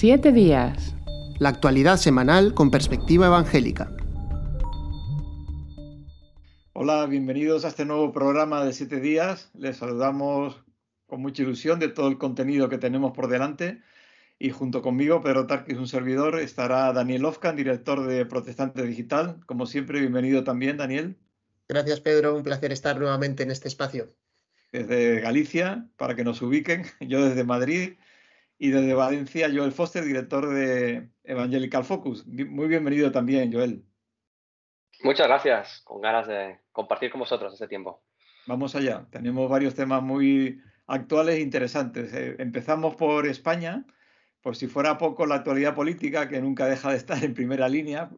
Siete días. La actualidad semanal con perspectiva evangélica. Hola, bienvenidos a este nuevo programa de Siete días. Les saludamos con mucha ilusión de todo el contenido que tenemos por delante. Y junto conmigo, Pedro Tarquis, un servidor, estará Daniel Ofcan, director de Protestante Digital. Como siempre, bienvenido también, Daniel. Gracias, Pedro. Un placer estar nuevamente en este espacio. Desde Galicia, para que nos ubiquen, yo desde Madrid y desde Valencia, Joel Foster, director de Evangelical Focus. Muy bienvenido también, Joel. Muchas gracias, con ganas de compartir con vosotros este tiempo. Vamos allá, tenemos varios temas muy actuales e interesantes. Eh, empezamos por España, por si fuera poco la actualidad política, que nunca deja de estar en primera línea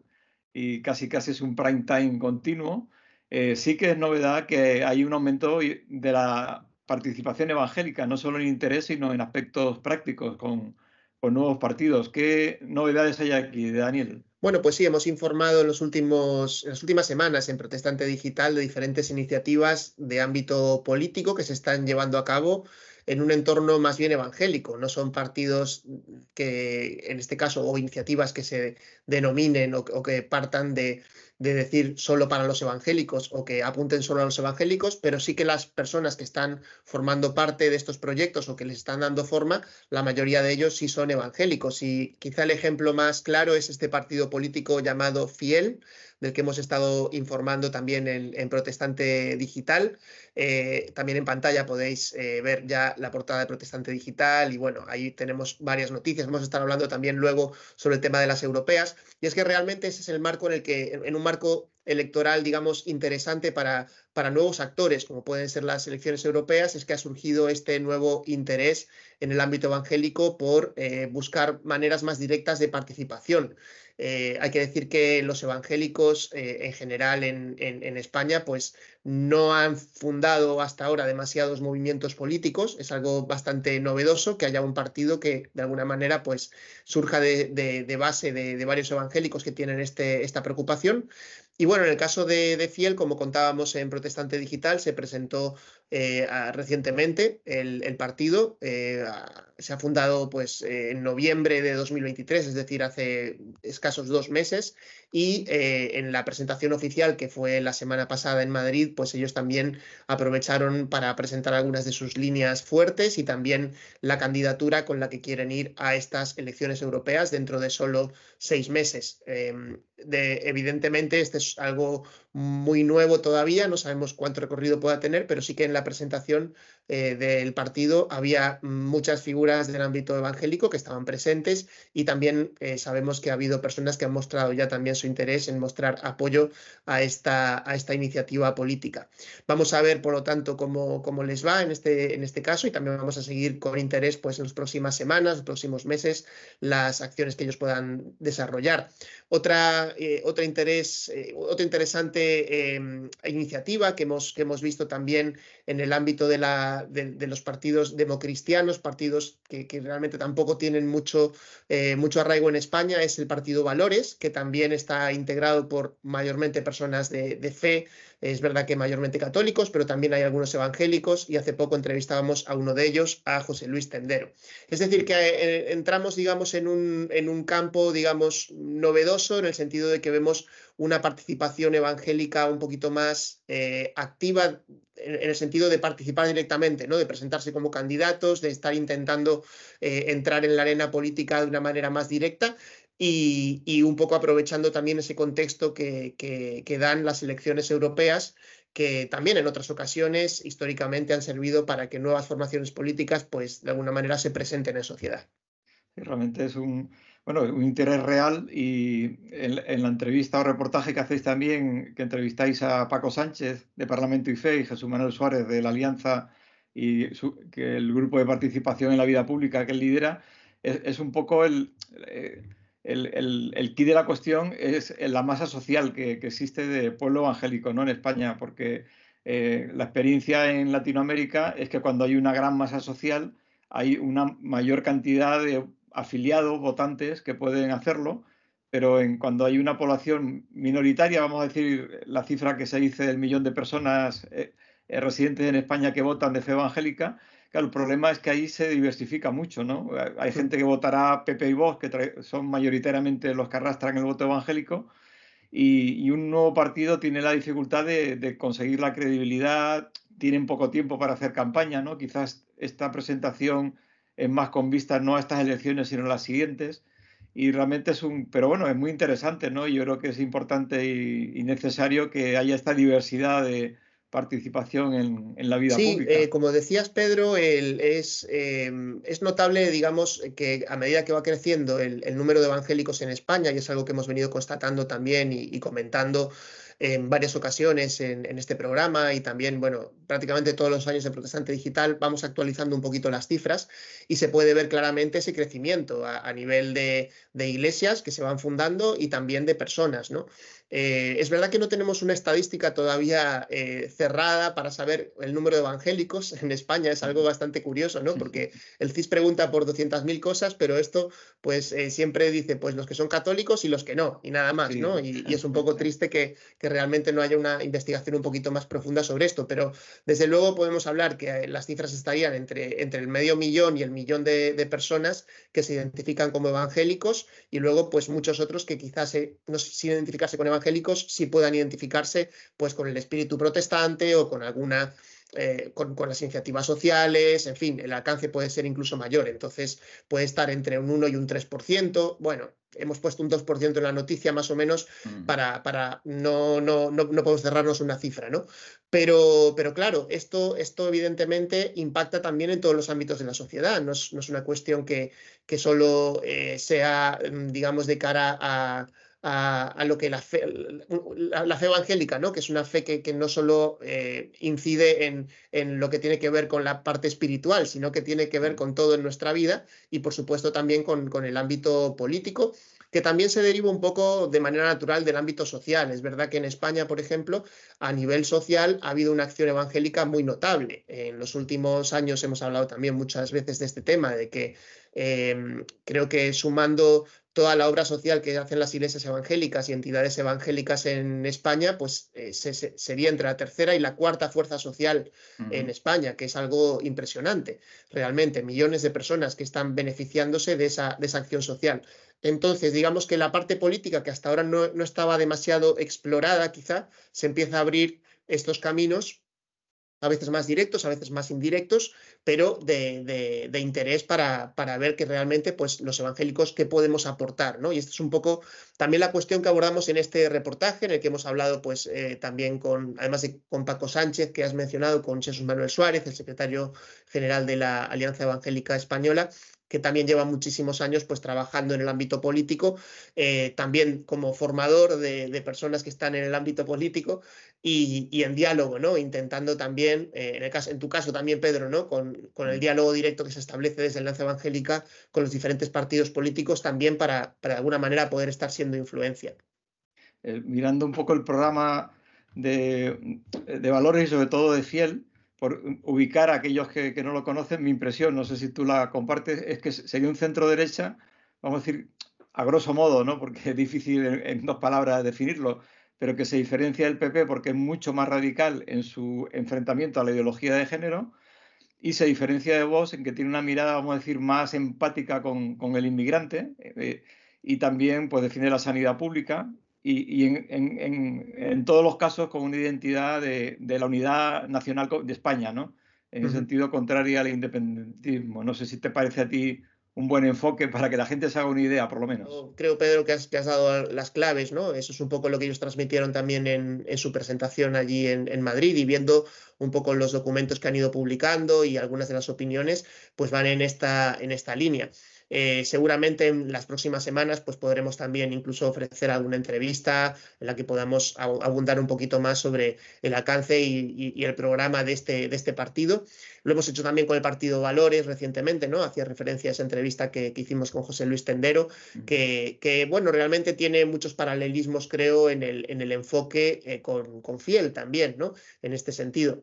y casi casi es un prime time continuo. Eh, sí que es novedad que hay un aumento de la participación evangélica, no solo en interés, sino en aspectos prácticos con, nuevos partidos. ¿Qué novedades hay aquí, Daniel? Bueno, pues sí, hemos informado en, los últimos, en las últimas semanas en Protestante Digital de diferentes iniciativas de ámbito político que se están llevando a cabo en un entorno más bien evangélico. No son partidos que, en este caso, o iniciativas que se denominen o que partan de, de decir solo para los evangélicos o que apunten solo a los evangélicos, pero sí que las personas que están formando parte de estos proyectos o que les están dando forma, la mayoría de ellos sí son evangélicos. Y quizá el ejemplo más claro es este partido político llamado Fiel, del que hemos estado informando también en, Protestante Digital. Eh, también en pantalla podéis eh, ver ya la portada de Protestante Digital y bueno, ahí tenemos varias noticias. Vamos a estar hablando también luego sobre el tema de las europeas. Y es que realmente ese es el marco en el que, en un marco electoral, digamos, interesante para, para nuevos actores, como pueden ser las elecciones europeas, es que ha surgido este nuevo interés en el ámbito evangélico por eh, buscar maneras más directas de participación. Eh, hay que decir que los evangélicos eh, en general en, España pues no han fundado hasta ahora demasiados movimientos políticos. Es algo bastante novedoso que haya un partido que de alguna manera pues surja de, base de, varios evangélicos que tienen este, esta preocupación. Y bueno, en el caso de, de, Fiel, como contábamos en Protestante Digital, se presentó eh, recientemente el, partido. Eh, se ha fundado pues, en noviembre de 2023, es decir, hace escasos dos meses. Y eh, en la presentación oficial que fue la semana pasada en Madrid, pues ellos también aprovecharon para presentar algunas de sus líneas fuertes y también la candidatura con la que quieren ir a estas elecciones europeas dentro de solo seis meses. Em, de, evidentemente, este es algo muy nuevo todavía, no sabemos cuánto recorrido pueda tener, pero sí que en la presentación eh, del partido había muchas figuras del ámbito evangélico que estaban presentes y también eh, sabemos que ha habido personas que han mostrado ya también su interés en mostrar apoyo a esta, a esta iniciativa política. Vamos a ver, por lo tanto, cómo, cómo les va en este, en este caso y también vamos a seguir con interés pues, en las próximas semanas, los próximos meses, las acciones que ellos puedan desarrollar. Otra, eh, interés, otra interesante Em, iniciativa que hemos, que hemos visto también en el ámbito de, la, de, los partidos democristianos, partidos que, realmente tampoco tienen mucho, eh, mucho arraigo en España, es el Partido Valores, que también está integrado por mayormente personas de, de fe, es verdad que mayormente católicos, pero también hay algunos evangélicos y hace poco entrevistábamos a uno de ellos, a José Luis Tendero. Es decir, que eh, entramos, digamos, en un, en un campo, digamos, novedoso en el sentido de que vemos una participación evangélica un poquito más eh, activa en, el sentido de participar directamente, ¿no? de presentarse como candidatos, de estar intentando eh, entrar en la arena política de una manera más directa y, un poco aprovechando también ese contexto que, dan las elecciones europeas, que también en otras ocasiones históricamente han servido para que nuevas formaciones políticas, pues de alguna manera se presenten en sociedad. Realmente es un, bueno, un interés real y en, la entrevista o reportaje que hacéis también, que entrevistáis a Paco Sánchez de Parlamento y Fe y Jesús Manuel Suárez de la Alianza y que el grupo de participación en la vida pública que él lidera, es, un poco el... Eh, el, el, el key de la cuestión es la masa social que, existe de pueblo evangélico ¿no? en España, porque eh, la experiencia en Latinoamérica es que cuando hay una gran masa social hay una mayor cantidad de afiliados, votantes que pueden hacerlo, pero en, cuando hay una población minoritaria, vamos a decir la cifra que se dice del millón de personas eh, eh, residentes en España que votan de fe evangélica, Claro, el problema es que ahí se diversifica mucho, ¿no? Hay gente que votará PP y Vox, que son mayoritariamente los que arrastran el voto evangélico, y, un nuevo partido tiene la dificultad de, conseguir la credibilidad, tienen poco tiempo para hacer campaña, ¿no? Quizás esta presentación es más con vistas no a estas elecciones, sino a las siguientes. Y realmente es un, pero bueno, es muy interesante, ¿no? Yo creo que es importante y necesario que haya esta diversidad de, participación en, la vida sí, pública. Sí, eh, como decías, Pedro, es, em, es, notable, digamos, que a medida que va creciendo el, número de evangélicos en España, y es algo que hemos venido constatando también y comentando en varias ocasiones en, este programa y también, bueno, prácticamente todos los años de Protestante Digital vamos actualizando un poquito las cifras y se puede ver claramente ese crecimiento a, nivel de, iglesias que se van fundando y también de personas, ¿no? Eh, es verdad que no tenemos una estadística todavía eh, cerrada para saber el número de evangélicos en España, es algo bastante curioso, ¿no? Porque el CIS pregunta por 200.000 cosas, pero esto pues eh, siempre dice pues los que son católicos y los que no, y nada más, ¿no? Y, es un poco triste que, que realmente no haya una investigación un poquito más profunda sobre esto, pero desde luego podemos hablar que las cifras estarían entre, entre el medio millón y el millón de, personas que se identifican como evangélicos y luego pues muchos otros que quizás no sin identificarse con evangélicos sí puedan identificarse pues con el espíritu protestante o con alguna eh, con, las iniciativas sociales, en fin, el alcance puede ser incluso mayor, entonces puede estar entre un 1 y un 3%. Bueno, hemos puesto un 2% en la noticia más o menos mm. para, para no, no, no, no, podemos cerrarnos una cifra, ¿no? Pero, pero claro, esto, esto evidentemente impacta también en todos los ámbitos de la sociedad, no es, una cuestión que, que solo eh, sea, digamos, de cara a a, lo que la fe, la, fe, evangélica, ¿no? que es una fe que, no solo eh, incide en, en, lo que tiene que ver con la parte espiritual, sino que tiene que ver con todo en nuestra vida y por supuesto también con, con el ámbito político que también se deriva un poco de manera natural del ámbito social. Es verdad que en España, por ejemplo, a nivel social ha habido una acción evangélica muy notable. En los últimos años hemos hablado también muchas veces de este tema, de que eh, creo que sumando toda la obra social que hacen las iglesias evangélicas y entidades evangélicas en España, pues eh, sería entre la tercera y la cuarta fuerza social en España, que es algo impresionante, realmente, millones de personas que están beneficiándose de esa, de esa acción social. Entonces, digamos que la parte política que hasta ahora no, no estaba demasiado explorada, quizá, se empieza a abrir estos caminos a veces más directos, a veces más indirectos, pero de, interés para, para, ver que realmente pues, los evangélicos qué podemos aportar. ¿no? Y esta es un poco también la cuestión que abordamos en este reportaje, en el que hemos hablado pues, eh, también con, además de con Paco Sánchez, que has mencionado, con Jesús Manuel Suárez, el secretario general de la Alianza Evangélica Española, que también lleva muchísimos años pues, trabajando en el ámbito político, eh, también como formador de, personas que están en el ámbito político y, en diálogo, ¿no? intentando también, eh, en, el caso, en tu caso también, Pedro, ¿no? Con, con, el mm. diálogo directo que se establece desde el Lanza Evangélica con los diferentes partidos políticos, también para, para de alguna manera poder estar siendo influencia. Eh, mirando un poco el programa de, de valores y sobre todo de Fiel, por ubicar a aquellos que, no lo conocen, mi impresión, no sé si tú la compartes, es que sería un centro derecha, vamos a decir, a grosso modo, ¿no? porque es difícil en, dos palabras definirlo, pero que se diferencia del PP porque es mucho más radical en su enfrentamiento a la ideología de género y se diferencia de Vox en que tiene una mirada, vamos a decir, más empática con, el inmigrante eh, y también pues, defiende la sanidad pública y, en, todos los casos con una identidad de, la unidad nacional de España, ¿no? En el sentido contrario al independentismo. No sé si te parece a ti un buen enfoque para que la gente se haga una idea, por lo menos. Creo, Pedro, que has, dado las claves, ¿no? Eso es un poco lo que ellos transmitieron también en, su presentación allí en, Madrid y viendo un poco los documentos que han ido publicando y algunas de las opiniones, pues van en esta, en esta línea. Eh, seguramente en las próximas semanas pues podremos también incluso ofrecer alguna entrevista en la que podamos abundar un poquito más sobre el alcance y, el programa de este, de este partido. Lo hemos hecho también con el partido Valores recientemente, ¿no? Hacía referencia a esa entrevista que, hicimos con José Luis Tendero, que, que, bueno, realmente tiene muchos paralelismos, creo, en el, en el enfoque eh, con, con Fiel también, ¿no? En este sentido.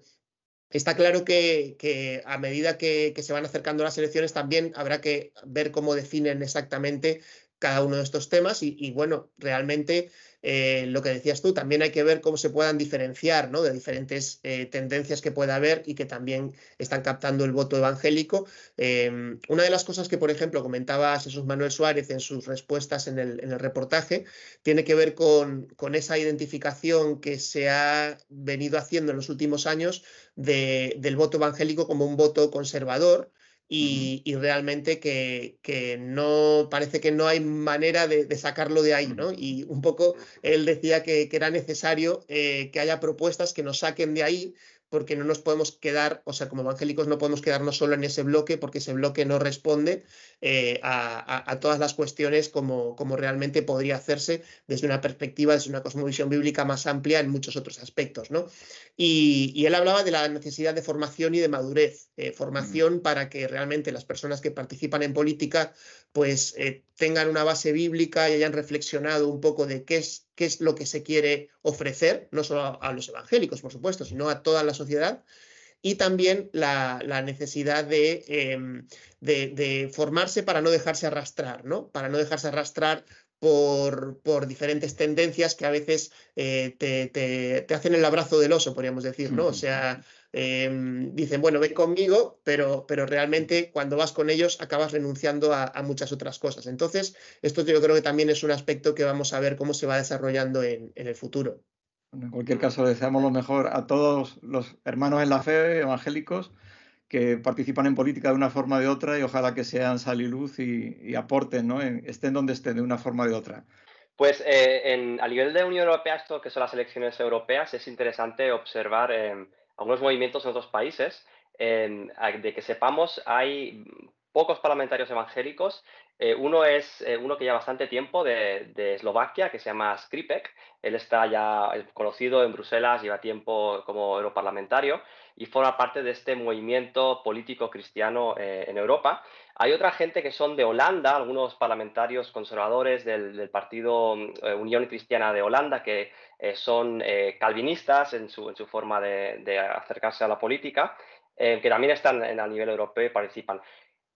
Está claro que, a medida que, se van acercando las elecciones también habrá que ver cómo definen exactamente cada uno de estos temas y, bueno, realmente eh, lo que decías tú, también hay que ver cómo se puedan diferenciar ¿no? de diferentes eh, tendencias que pueda haber y que también están captando el voto evangélico. Em, una de las cosas que, por ejemplo, comentaba Jesús Manuel Suárez en sus respuestas en el, reportaje, tiene que ver con, con, esa identificación que se ha venido haciendo en los últimos años del voto evangélico como un voto conservador y, realmente que, no parece que no hay manera de, sacarlo de ahí, ¿no? Y un poco él decía que, era necesario eh, que haya propuestas que nos saquen de ahí porque no nos podemos quedar, o sea, como evangélicos no podemos quedarnos solo en ese bloque porque ese bloque no responde eh, a, todas las cuestiones como, como realmente podría hacerse desde una perspectiva, desde una cosmovisión bíblica más amplia en muchos otros aspectos, ¿no? Y, él hablaba de la necesidad de formación y de madurez, eh, formación para que realmente las personas que participan en política pues eh, tengan una base bíblica y hayan reflexionado un poco de qué es, qué es lo que se quiere ofrecer, no solo a, los evangélicos, por supuesto, sino a toda la sociedad, y también la, necesidad em, de, de, formarse para no dejarse arrastrar, ¿no? Para no dejarse arrastrar por, por diferentes tendencias que a veces eh, te, te, hacen el abrazo del oso, podríamos decir, ¿no? O sea, Em, dicen, bueno, ven conmigo, pero, pero realmente cuando vas con ellos acabas renunciando a, muchas otras cosas. Entonces, esto yo creo que también es un aspecto que vamos a ver cómo se va desarrollando en, el futuro. En cualquier caso, deseamos lo mejor a todos los hermanos en la fe evangélicos que participan en política de una forma o de otra y ojalá que sean sal y luz y, aporten, ¿no? estén donde estén de una forma o de otra. Pues eh, a nivel de Unión Europea, esto que son las elecciones europeas, es interesante observar em, algunos movimientos en otros países. de que sepamos, hay pocos parlamentarios evangélicos. Eh, uno es eh, uno que lleva bastante tiempo de, Eslovaquia, que se llama Skripek. Él está ya conocido en Bruselas, lleva tiempo como europarlamentario y forma parte de este movimiento político cristiano eh, en Europa. Hay otra gente que son de Holanda, algunos parlamentarios conservadores del, partido Unión Cristiana de Holanda, que son calvinistas en su, forma de, acercarse a la política, que también están a nivel europeo y participan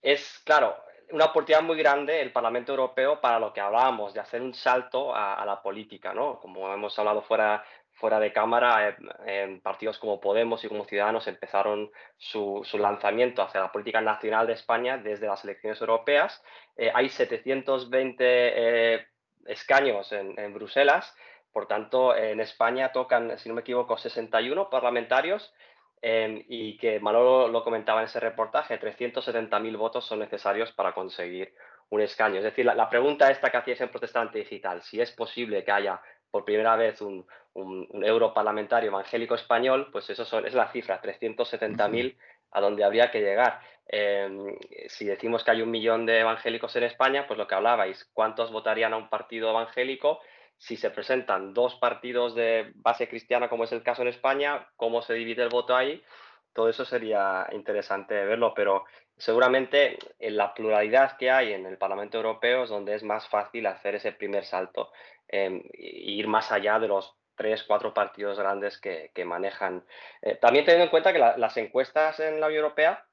es, claro, una oportunidad muy grande el Parlamento Europeo para lo que hablábamos, de hacer un salto a, la política, ¿no? Como hemos hablado fuera, fuera de cámara, eh, partidos como Podemos y como Ciudadanos empezaron su, lanzamiento hacia la política nacional de España desde las elecciones europeas. Eh, hay 720 eh, escaños en, Bruselas, por tanto, en España tocan, si no me equivoco, 61 parlamentarios Em, y que Manolo lo comentaba en ese reportaje, 370.000 votos son necesarios para conseguir un escaño. Es decir, la, pregunta esta que hacíais en Protestante Digital, si es posible que haya por primera vez un, un, europarlamentario evangélico español, pues eso es la cifra, 370.000 a donde habría que llegar. Em, si decimos que hay un millón de evangélicos en España, pues lo que hablabais, ¿cuántos votarían a un partido evangélico? si se presentan dos partidos de base cristiana, como es el caso en España, cómo se divide el voto ahí, todo eso sería interesante verlo, pero seguramente en la pluralidad que hay en el Parlamento Europeo es donde es más fácil hacer ese primer salto e ir más allá de los tres, cuatro partidos grandes que, manejan. Eh, también teniendo en cuenta que las encuestas en la Unión Europea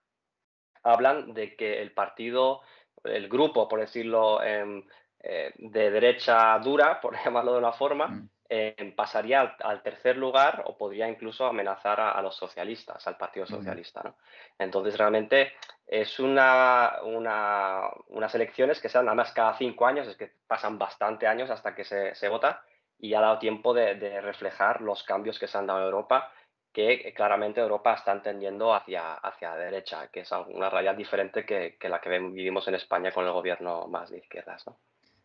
hablan de que el partido, el grupo, por decirlo, eh, eh, de derecha dura, por llamarlo de una forma, mm. Eh, pasaría al, tercer lugar o podría incluso amenazar a, los socialistas, al Partido Socialista. Entonces, realmente es una, unas elecciones que se dan además cada cinco años, es que pasan bastante años hasta que se, vota y ha dado tiempo de, reflejar los cambios que se han dado en Europa que claramente Europa está entendiendo hacia, hacia la derecha, que es una realidad diferente que, que la que vivimos en España con el gobierno más de izquierdas. ¿no?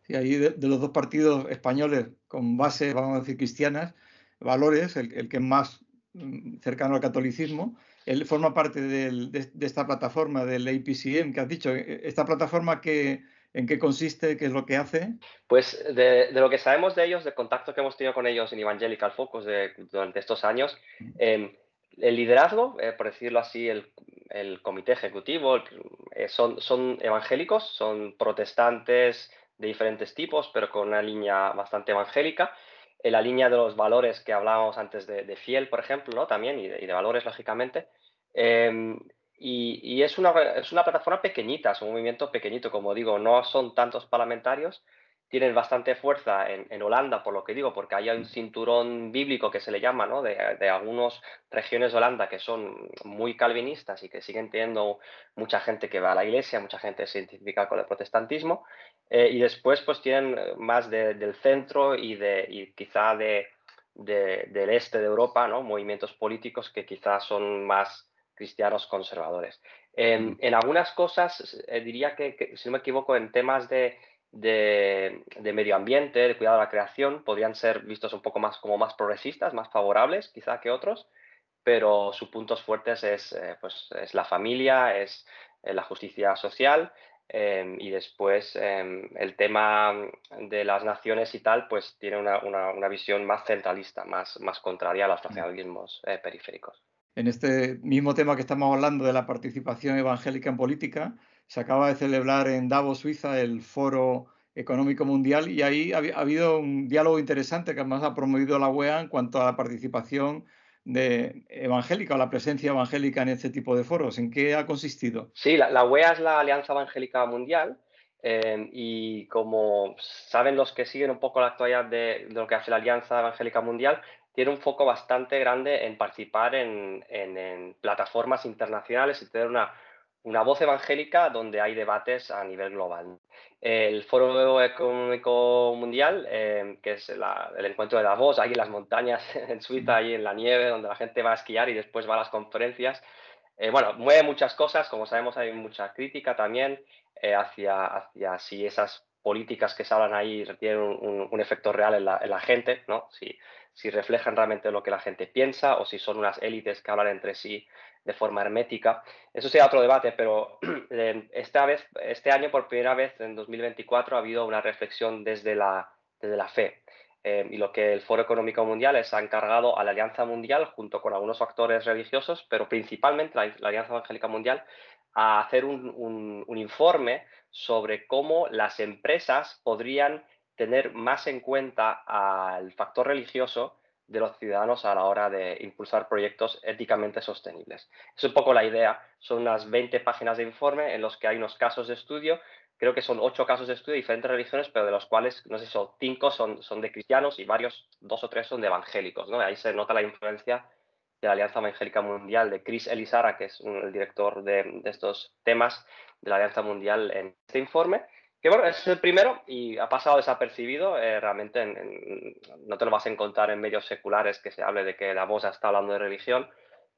Y ahí de, los dos partidos españoles con base, vamos a decir, cristianas, valores, el, que es más mm, cercano al catolicismo, él forma parte de, esta plataforma del APCM que has dicho. E, ¿Esta plataforma que, en qué consiste? ¿Qué es lo que hace? Pues de, lo que sabemos de ellos, de contacto que hemos tenido con ellos en Evangelical Focus durante estos años, em, el liderazgo, eh, por decirlo así, el, comité ejecutivo, eh, son, son evangélicos, son protestantes, de diferentes tipos, pero con una línea bastante evangélica. En la línea de los valores que hablábamos antes de, fiel, por ejemplo, ¿no? también, y de, valores, lógicamente. Em, y, es, una, es una plataforma pequeñita, es un movimiento pequeñito, como digo, no son tantos parlamentarios, tienen bastante fuerza en, Holanda, por lo que digo, porque hay un cinturón bíblico que se le llama, ¿no? de, de algunas regiones de Holanda que son muy calvinistas y que siguen teniendo mucha gente que va a la iglesia, mucha gente se identifica con el protestantismo, eh, y después pues tienen más del centro y, de, y quizá de, del este de Europa, ¿no? movimientos políticos que quizás son más cristianos conservadores. En, algunas cosas, eh, diría que, si no me equivoco, en temas de, medio ambiente, de cuidado de la creación, podrían ser vistos un poco más como más progresistas, más favorables quizá que otros, pero sus puntos fuertes es, eh, pues, es la familia, es eh, la justicia social em, y después em, el tema de las naciones y tal, pues tiene una, visión más centralista, más, más contraria a los nacionalismos periféricos. En este mismo tema que estamos hablando de la participación evangélica en política, se acaba de celebrar en Davos, Suiza, el Foro Económico Mundial y ahí ha, habido un diálogo interesante que además ha promovido la UEA en cuanto a la participación de evangélica o la presencia evangélica en este tipo de foros. ¿En qué ha consistido? Sí, la, la UEA es la Alianza Evangélica Mundial eh, y como saben los que siguen un poco la actualidad de, lo que hace la Alianza Evangélica Mundial, tiene un foco bastante grande en participar en, plataformas internacionales y tener una, voz evangélica donde hay debates a nivel global. El Foro Económico Mundial, eh, que es el encuentro de Davos, ahí en las montañas en Suiza, ahí en la nieve, donde la gente va a esquiar y después va a las conferencias. Eh, bueno, mueve muchas cosas, como sabemos hay mucha crítica también eh, hacia, hacia si esas políticas que se hablan ahí tienen un, efecto real en la, en la gente, ¿no? Si, si reflejan realmente lo que la gente piensa o si son unas élites que hablan entre sí de forma hermética. Eso sería otro debate, pero esta vez, este año, por primera vez, en 2024, ha habido una reflexión desde la, desde la fe. Eh, y lo que el Foro Económico Mundial es, ha encargado a la Alianza Mundial, junto con algunos actores religiosos, pero principalmente la, Alianza Evangélica Mundial, a hacer un, un informe sobre cómo las empresas podrían tener más en cuenta al factor religioso de los ciudadanos a la hora de impulsar proyectos éticamente sostenibles. Es un poco la idea. Son unas 20 páginas de informe en los que hay unos casos de estudio. Creo que son ocho casos de estudio de diferentes religiones, pero de los cuales, no sé, son cinco son, son de cristianos y varios, dos o tres son de evangélicos. ¿no? Ahí se nota la influencia de la Alianza Evangélica Mundial, de Chris Elisara, que es el director de estos temas de la Alianza Mundial en este informe que bueno, es el primero y ha pasado desapercibido. Eh, realmente no te lo vas a encontrar en medios seculares que se hable de que la voz está hablando de religión,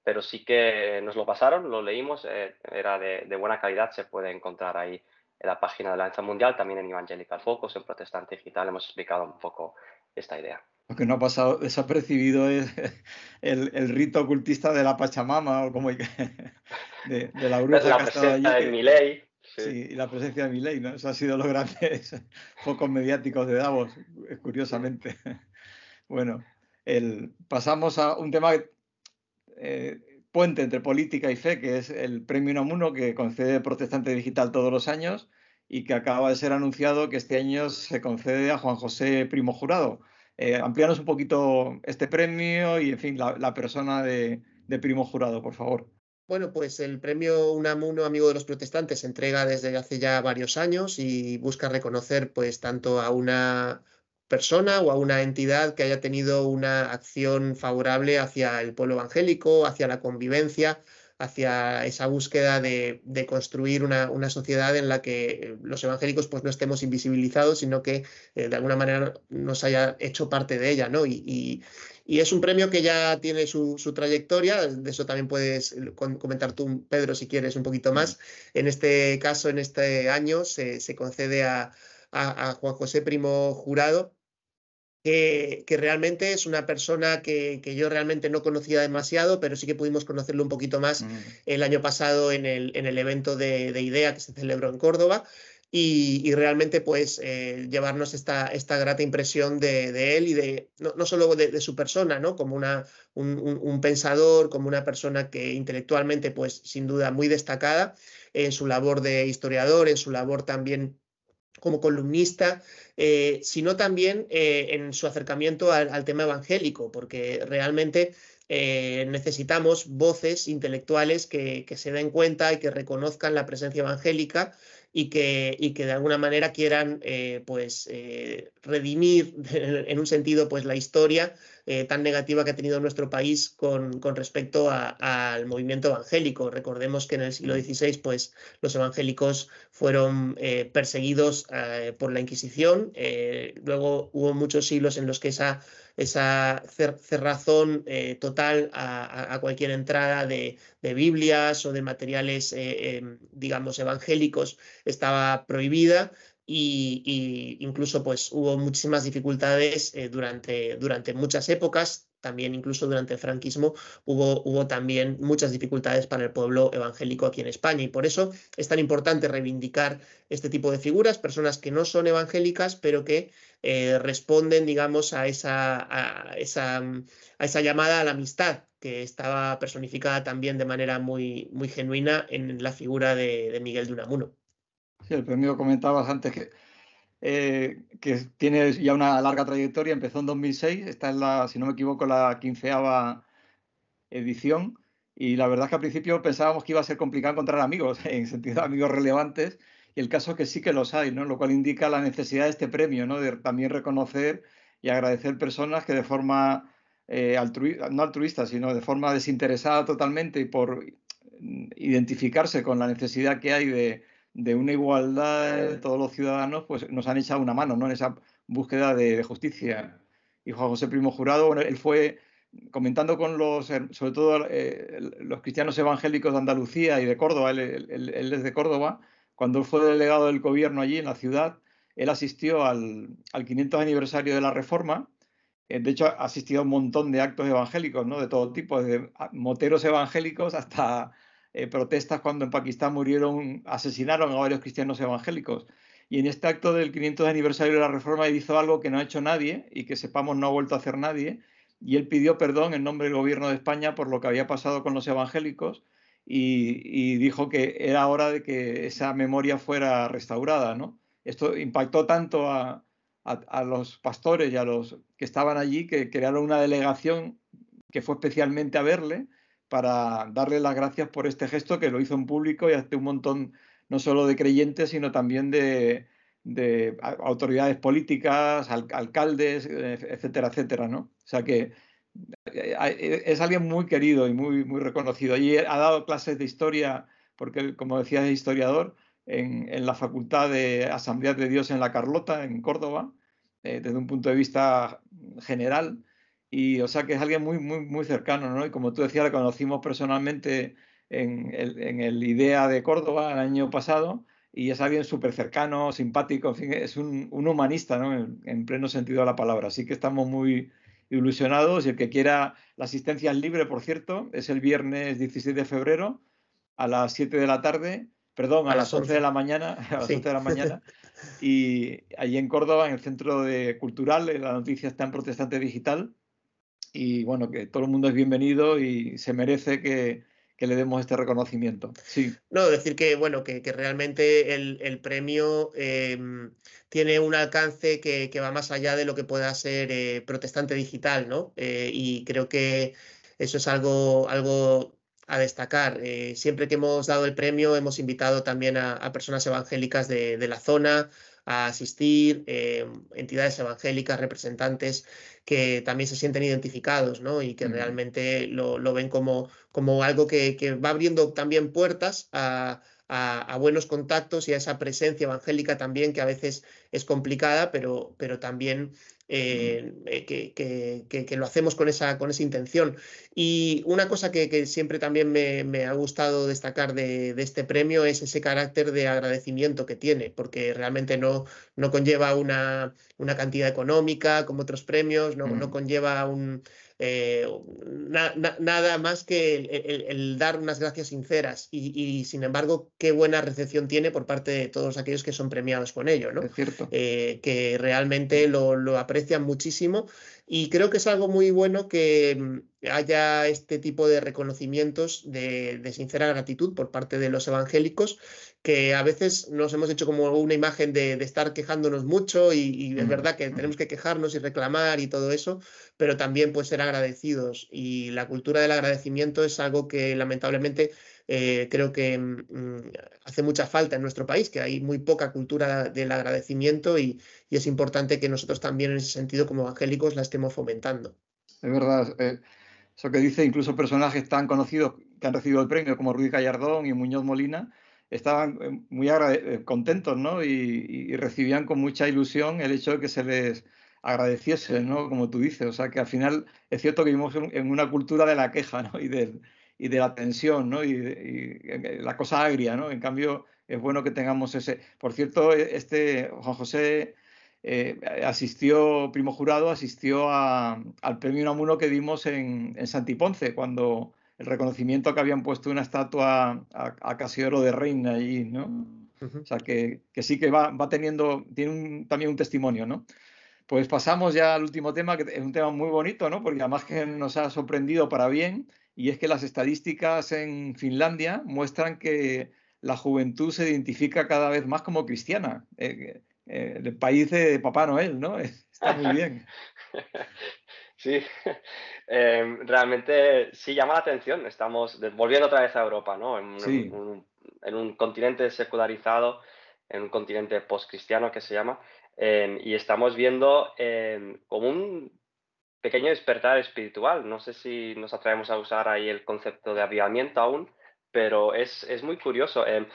pero sí que nos lo pasaron, lo leímos, eh, era de, buena calidad, se puede encontrar ahí en la página de la Alianza Mundial, también en Evangelical Focus, en Protestante Digital, hemos explicado un poco esta idea. Lo que no ha pasado desapercibido es el, rito ocultista de la Pachamama o como de, de la bruja la que ha De Miley. Sí. y la presencia de Milei, ¿no? Eso ha sido los grandes focos mediáticos de Davos, curiosamente. Bueno, pasamos a un tema eh, puente entre política y fe, que es el premio Unamuno que concede Protestante Digital todos los años y que acaba de ser anunciado que este año se concede a Juan José Primo Jurado. Eh, un poquito este premio y, en fin, la, persona de Primo Jurado, por favor. Bueno, pues el premio Unamuno Amigo de los Protestantes se entrega desde hace ya varios años y busca reconocer pues tanto a una persona o a una entidad que haya tenido una acción favorable hacia el pueblo evangélico, hacia la convivencia, hacia esa búsqueda de, construir una, sociedad en la que los evangélicos pues, no estemos invisibilizados, sino que eh, de alguna manera nos haya hecho parte de ella. ¿no? Y, es un premio que ya tiene su, trayectoria, de eso también puedes comentar tú, Pedro, si quieres un poquito más. En este caso, en este año, se, concede a, a Juan José Primo Jurado, que, realmente es una persona que, yo realmente no conocía demasiado, pero sí que pudimos conocerlo un poquito más mm. el año pasado en el, en el evento de, IDEA que se celebró en Córdoba. Y, realmente pues eh, llevarnos esta, esta grata impresión de, él y de no, solo de, su persona, ¿no? como una, un, pensador, como una persona que intelectualmente pues sin duda muy destacada en su labor de historiador, en su labor también como columnista, eh, sino también eh, en su acercamiento al, tema evangélico, porque realmente eh, necesitamos voces intelectuales que, se den cuenta y que reconozcan la presencia evangélica y que, y que de alguna manera quieran eh, pues, eh, redimir en un sentido pues, la historia tan negativa que ha tenido nuestro país con, con respecto al movimiento evangélico. Recordemos que en el siglo XVI pues, los evangélicos fueron perseguidos por la Inquisición, luego hubo muchos siglos en los que esa esa cerrazón eh, total a, cualquier entrada de, Biblias o de materiales, eh, em, digamos, evangélicos estaba prohibida. Y, incluso pues hubo muchísimas dificultades eh, durante, durante muchas épocas, también incluso durante el franquismo hubo, hubo también muchas dificultades para el pueblo evangélico aquí en España y por eso es tan importante reivindicar este tipo de figuras, personas que no son evangélicas pero que eh, responden, digamos, a esa, a, esa, a esa llamada a la amistad que estaba personificada también de manera muy, muy genuina en la figura de, Miguel de Unamuno. El premio comentabas antes que, eh, que tiene ya una larga trayectoria, empezó en 2006, esta es la, si no me equivoco, la quinceava edición, y la verdad es que al principio pensábamos que iba a ser complicado encontrar amigos, en sentido amigos relevantes, y el caso es que sí que los hay, ¿no? Lo cual indica la necesidad de este premio, ¿no? De también reconocer y agradecer personas que de forma eh, altruista, no altruista, sino de forma desinteresada totalmente y por identificarse con la necesidad que hay de, una igualdad de todos los ciudadanos, pues nos han echado una mano, ¿no? En esa búsqueda de, justicia. Y Juan José Primo Jurado, bueno, él fue comentando con los, sobre todo eh, los cristianos evangélicos de Andalucía y de Córdoba, él es de Córdoba, cuando él fue delegado del gobierno allí en la ciudad, él asistió al, 500 aniversario de la Reforma. Eh, de hecho, ha asistido a un montón de actos evangélicos, ¿no? De todo tipo, desde moteros evangélicos hasta eh, protestas cuando en Pakistán murieron, asesinaron a varios cristianos evangélicos. Y en este acto del 500 aniversario de la Reforma él hizo algo que no ha hecho nadie y que sepamos no ha vuelto a hacer nadie. Y él pidió perdón en nombre del gobierno de España por lo que había pasado con los evangélicos y, dijo que era hora de que esa memoria fuera restaurada, ¿no? Esto impactó tanto a, los pastores y a los que estaban allí que crearon una delegación que fue especialmente a verle para darle las gracias por este gesto que lo hizo en público y ante un montón no solo de creyentes, sino también de, autoridades políticas, alcaldes, etcétera, etcétera, ¿no? O sea que eh, eh, es alguien muy querido y muy, muy reconocido. Allí ha dado clases de historia, porque como decía es historiador, en, en, la Facultad de Asamblea de Dios en La Carlota, en Córdoba, eh, desde un punto de vista general. Y o sea que es alguien muy, muy, muy cercano, ¿no? Y como tú decías, lo conocimos personalmente en el, en el IDEA de Córdoba el año pasado y es alguien súper cercano, simpático, en fin, es un, un humanista, ¿no? En, en, pleno sentido de la palabra. Así que estamos muy, ilusionados y el que quiera la asistencia es libre, por cierto, es el viernes 16 de febrero a las 7 de la tarde, perdón, a, las 11 de la mañana, a las 11 de la mañana. Y allí en Córdoba, en el Centro de Cultural, la noticia está en Protestante Digital. Y bueno, que todo el mundo es bienvenido y se merece que, le demos este reconocimiento. Sí. No, decir que, bueno, que, realmente el, premio em, tiene un alcance que, va más allá de lo que pueda ser eh, protestante digital, ¿no? Eh, y creo que eso es algo, algo a destacar. Eh, siempre que hemos dado el premio hemos invitado también a, personas evangélicas de, la zona a asistir, entidades evangélicas, representantes que también se sienten identificados ¿no? y que realmente lo, ven como, como algo que, va abriendo también puertas a, buenos contactos y a esa presencia evangélica también que a veces es complicada, pero, pero también eh, eh, que, lo hacemos con esa, con esa intención. Y una cosa que, siempre también me, ha gustado destacar de, este premio es ese carácter de agradecimiento que tiene, porque realmente no, no conlleva una, una cantidad económica como otros premios, no, no conlleva un, eh, nada más que el, dar unas gracias sinceras y, sin embargo qué buena recepción tiene por parte de todos aquellos que son premiados con ello, ¿no? Eh, que realmente lo, aprecian muchísimo y creo que es algo muy bueno que, haya este tipo de reconocimientos de, sincera gratitud por parte de los evangélicos, que a veces nos hemos hecho como una imagen de, estar quejándonos mucho y, es verdad que tenemos que quejarnos y reclamar y todo eso, pero también pues ser agradecidos y la cultura del agradecimiento es algo que lamentablemente eh, creo que mm, hace mucha falta en nuestro país, que hay muy poca cultura del agradecimiento y, es importante que nosotros también en ese sentido como evangélicos la estemos fomentando. Es verdad, eh, eso que dice incluso personajes tan conocidos que han recibido el premio como Rudy Gallardón y Muñoz Molina, estaban eh, muy contentos ¿no? y, recibían con mucha ilusión el hecho de que se les agradeciese, ¿no? como tú dices. O sea que al final es cierto que vivimos en, una cultura de la queja ¿no? y, del, y de la tensión, ¿no? Y, la cosa agria, ¿no? En cambio, es bueno que tengamos ese. Por cierto, e, este Juan José eh, asistió, primo jurado, asistió al premio Unamuno que dimos en, en Santiponce, cuando el reconocimiento que habían puesto una estatua a, a Casiodoro de Reina allí, ¿no? O sea, que, que, sí que va, va teniendo, tiene también un testimonio, ¿no? Pues pasamos ya al último tema, que es un tema muy bonito, ¿no? Porque además que nos ha sorprendido para bien, y es que las estadísticas en Finlandia muestran que la juventud se identifica cada vez más como cristiana. Eh, eh, el país de Papá Noel, ¿no? Está muy bien. Sí, em, realmente sí llama la atención. Estamos volviendo otra vez a Europa, ¿no? En, un, en un, continente secularizado, en un continente postcristiano que se llama, em, y estamos viendo em, como un pequeño despertar espiritual. No sé si nos atrevemos a usar ahí el concepto de avivamiento aún, pero es, es muy curioso. Eh,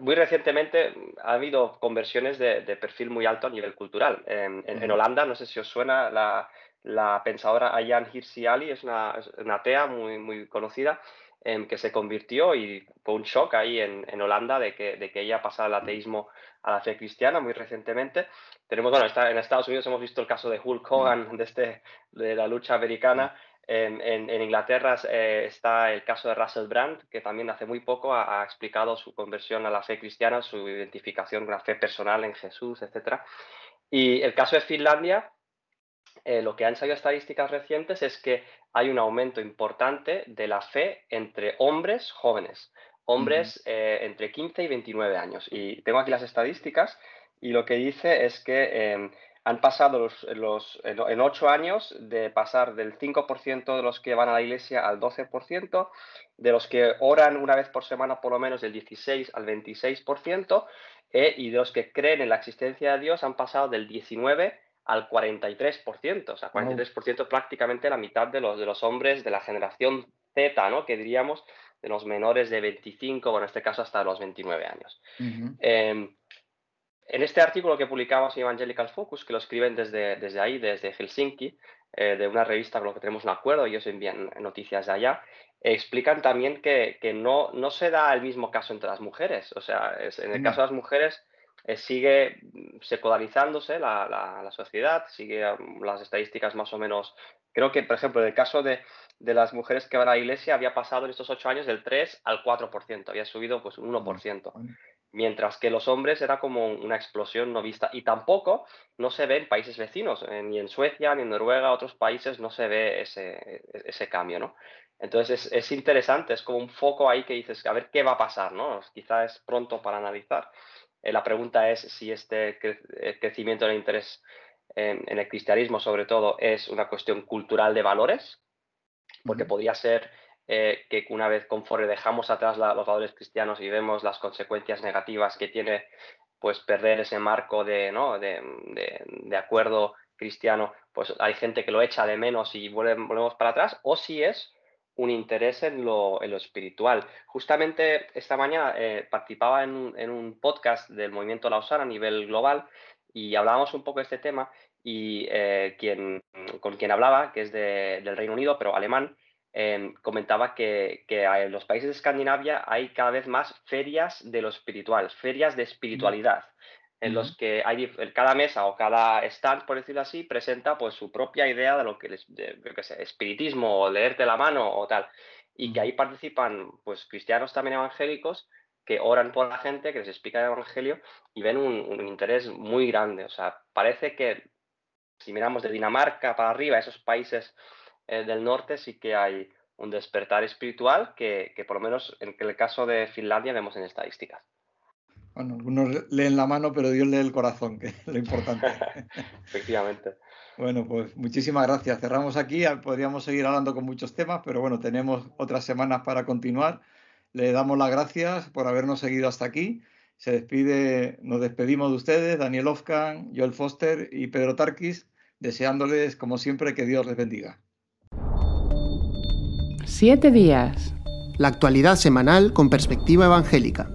muy recientemente ha habido conversiones de, de, perfil muy alto a nivel cultural. en, en, Holanda, no sé si os suena, la, la pensadora Ayan Hirsi Ali es una, una atea muy, muy conocida em, que se convirtió y fue un shock ahí en, en Holanda de que, de que ella pasara del ateísmo a la fe cristiana muy recientemente. Tenemos, bueno, está, en Estados Unidos hemos visto el caso de Hulk Hogan de, este, de la lucha americana. En, en, Inglaterra eh, está el caso de Russell Brand, que también hace muy poco ha, explicado su conversión a la fe cristiana, su identificación con la fe personal en Jesús, etc. Y el caso de Finlandia, eh, lo que han salido estadísticas recientes es que hay un aumento importante de la fe entre hombres jóvenes hombres eh, entre 15 y 29 años. Y tengo aquí las estadísticas y lo que dice es que em, han pasado los, en 8 años de pasar del 5% de los que van a la iglesia al 12%, de los que oran una vez por semana por lo menos del 16 al 26%, eh, y de los que creen en la existencia de Dios han pasado del 19 al 43%, o sea, 43% prácticamente la mitad de los, de los hombres de la generación Z, ¿no? Que diríamos, de los menores de 25, bueno, en este caso hasta los 29 años. En este artículo que publicamos en Evangelical Focus, que lo escriben desde, desde ahí, desde Helsinki, eh, de una revista con la que tenemos un acuerdo, ellos envían noticias de allá, explican también que, que, no, no se da el mismo caso entre las mujeres. O sea, en el caso de las mujeres eh, sigue secundarizándose la, la, la, sociedad, sigue um, las estadísticas más o menos. Creo que, por ejemplo, en el caso de, de las mujeres que van a la iglesia había pasado en estos ocho años del 3 al 4%, había subido pues un 1%, mientras que los hombres era como una explosión no vista y tampoco no se ve en países vecinos, eh, ni en Suecia, ni en Noruega, otros países no se ve ese, ese cambio, ¿no? Entonces es, es, interesante, es como un foco ahí que dices, a ver qué va a pasar, ¿no? Quizá es pronto para analizar. Eh, la pregunta es si este crecimiento del interés en, en el cristianismo, sobre todo, es una cuestión cultural de valores, porque podría ser eh, que una vez conforme dejamos atrás los valores cristianos y vemos las consecuencias negativas que tiene pues perder ese marco de, ¿no? de, de, acuerdo cristiano, pues hay gente que lo echa de menos y volvemos para atrás, o si es un interés en lo, en lo espiritual. Justamente esta mañana eh, participaba en un, en un, podcast del movimiento Lausana a nivel global y hablábamos un poco de este tema y eh, quien, con quien hablaba, que es del Reino Unido, pero alemán, em, comentaba que, en los países de Escandinavia hay cada vez más ferias de lo espiritual, ferias de espiritualidad, en los que hay cada mesa o cada stand, por decirlo así, presenta pues su propia idea de lo que es espiritismo o leerte la mano o tal, y que ahí participan pues cristianos también evangélicos que oran por la gente, que les explica el Evangelio y ven un, un, interés muy grande. O sea, parece que si miramos de Dinamarca para arriba, esos países del norte sí que hay un despertar espiritual que, que, por lo menos en el caso de Finlandia vemos en estadísticas. Bueno, algunos leen la mano, pero Dios lee el corazón, que es lo importante. Efectivamente. Bueno, pues muchísimas gracias. Cerramos aquí. Podríamos seguir hablando con muchos temas, pero bueno, tenemos otras semanas para continuar. Le damos las gracias por habernos seguido hasta aquí. Se despide, nos despedimos de ustedes, Daniel Ofkan, Joel Foster y Pedro Tarquis, deseándoles, como siempre, que Dios les bendiga. Siete días. La actualidad semanal con perspectiva evangélica.